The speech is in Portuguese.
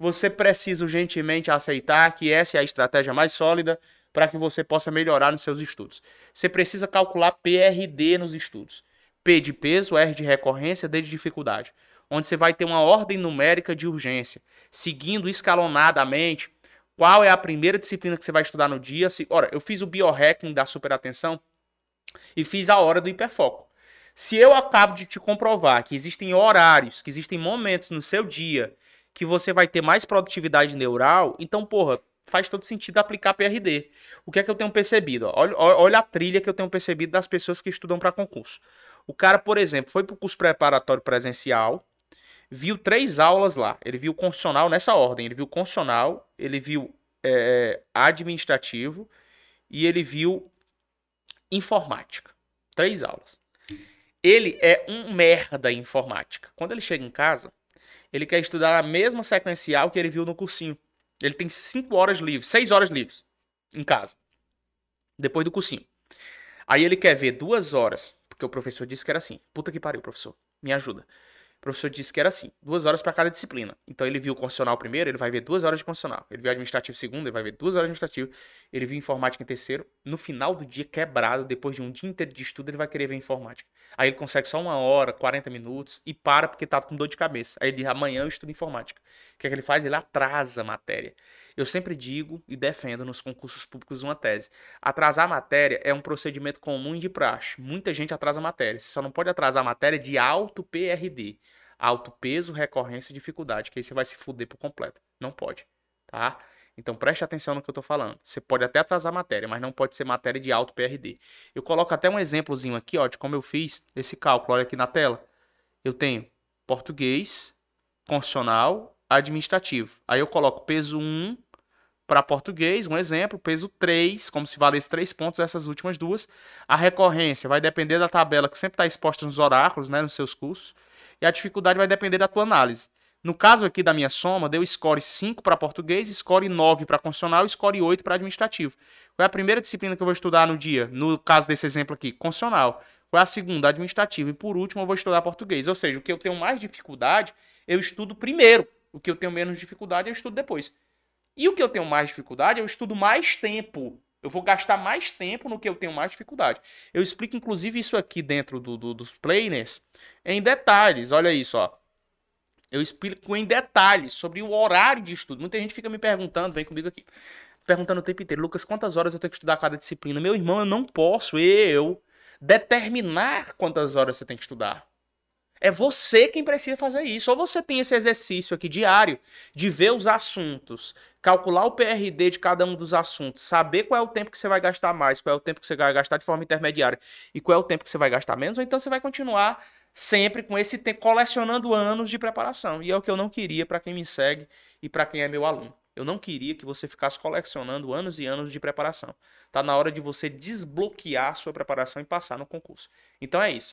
você precisa urgentemente aceitar que essa é a estratégia mais sólida para que você possa melhorar nos seus estudos. Você precisa calcular PRD nos estudos. P de peso, R de recorrência, D de dificuldade. Onde você vai ter uma ordem numérica de urgência, seguindo escalonadamente qual é a primeira disciplina que você vai estudar no dia. Se, ora, eu fiz o biohacking da superatenção e fiz a hora do hiperfoco. Se eu acabo de te comprovar que existem horários, que existem momentos no seu dia que você vai ter mais produtividade neural, então, porra, faz todo sentido aplicar PRD. O que é que eu tenho percebido? Olha, olha a trilha que eu tenho percebido das pessoas que estudam para concurso. O cara, por exemplo, foi para o curso preparatório presencial, viu três aulas lá. Ele viu constitucional nessa ordem. Ele viu constitucional, ele viu é, administrativo e ele viu informática. Três aulas. Ele é um merda em informática. Quando ele chega em casa, ele quer estudar a mesma sequencial que ele viu no cursinho. Ele tem 5 horas livres, 6 horas livres em casa. Depois do cursinho. Aí ele quer ver duas horas, porque o professor disse que era assim. Puta que pariu, professor. Me ajuda. O professor disse que era assim, duas horas para cada disciplina. Então ele viu o constitucional primeiro, ele vai ver duas horas de constitucional. Ele viu administrativo segundo, ele vai ver duas horas de administrativo. Ele viu informática em terceiro. No final do dia, quebrado, depois de um dia inteiro de estudo, ele vai querer ver informática. Aí ele consegue só uma hora, 40 minutos e para porque tá com dor de cabeça. Aí ele diz, amanhã eu estudo informática. O que é que ele faz? Ele atrasa a matéria. Eu sempre digo e defendo nos concursos públicos uma tese. Atrasar a matéria é um procedimento comum de praxe. Muita gente atrasa a matéria. Você só não pode atrasar a matéria de alto PRD. Alto peso, recorrência e dificuldade. Que aí você vai se fuder por completo. Não pode. Tá? Então preste atenção no que eu estou falando. Você pode até atrasar matéria, mas não pode ser matéria de alto PRD. Eu coloco até um exemplozinho aqui, ó, de como eu fiz esse cálculo. Olha aqui na tela. Eu tenho português, constitucional, administrativo. Aí eu coloco peso 1, para português, um exemplo, peso 3, como se valesse 3 pontos essas últimas duas. A recorrência vai depender da tabela que sempre está exposta nos oráculos, né, nos seus cursos. E a dificuldade vai depender da tua análise. No caso aqui da minha soma, deu score 5 para português, score 9 para constitucional e score 8 para administrativo. Qual é a primeira disciplina que eu vou estudar no dia? No caso desse exemplo aqui, constitucional. Qual é a segunda? Administrativo. E por último, eu vou estudar português. Ou seja, o que eu tenho mais dificuldade, eu estudo primeiro. O que eu tenho menos dificuldade, eu estudo depois. E o que eu tenho mais dificuldade, eu estudo mais tempo. Eu vou gastar mais tempo no que eu tenho mais dificuldade. Eu explico, inclusive, isso aqui dentro do, do, dos planners em detalhes. Olha isso, ó. Eu explico em detalhes sobre o horário de estudo. Muita gente fica me perguntando, vem comigo aqui, perguntando o tempo inteiro, Lucas, quantas horas eu tenho que estudar cada disciplina? Meu irmão, eu não posso, eu, determinar quantas horas você tem que estudar. É você quem precisa fazer isso. Ou você tem esse exercício aqui diário de ver os assuntos, calcular o PRD de cada um dos assuntos, saber qual é o tempo que você vai gastar mais, qual é o tempo que você vai gastar de forma intermediária e qual é o tempo que você vai gastar menos, ou então você vai continuar sempre com esse tempo colecionando anos de preparação. E é o que eu não queria para quem me segue e para quem é meu aluno. Eu não queria que você ficasse colecionando anos e anos de preparação. Tá na hora de você desbloquear a sua preparação e passar no concurso. Então é isso.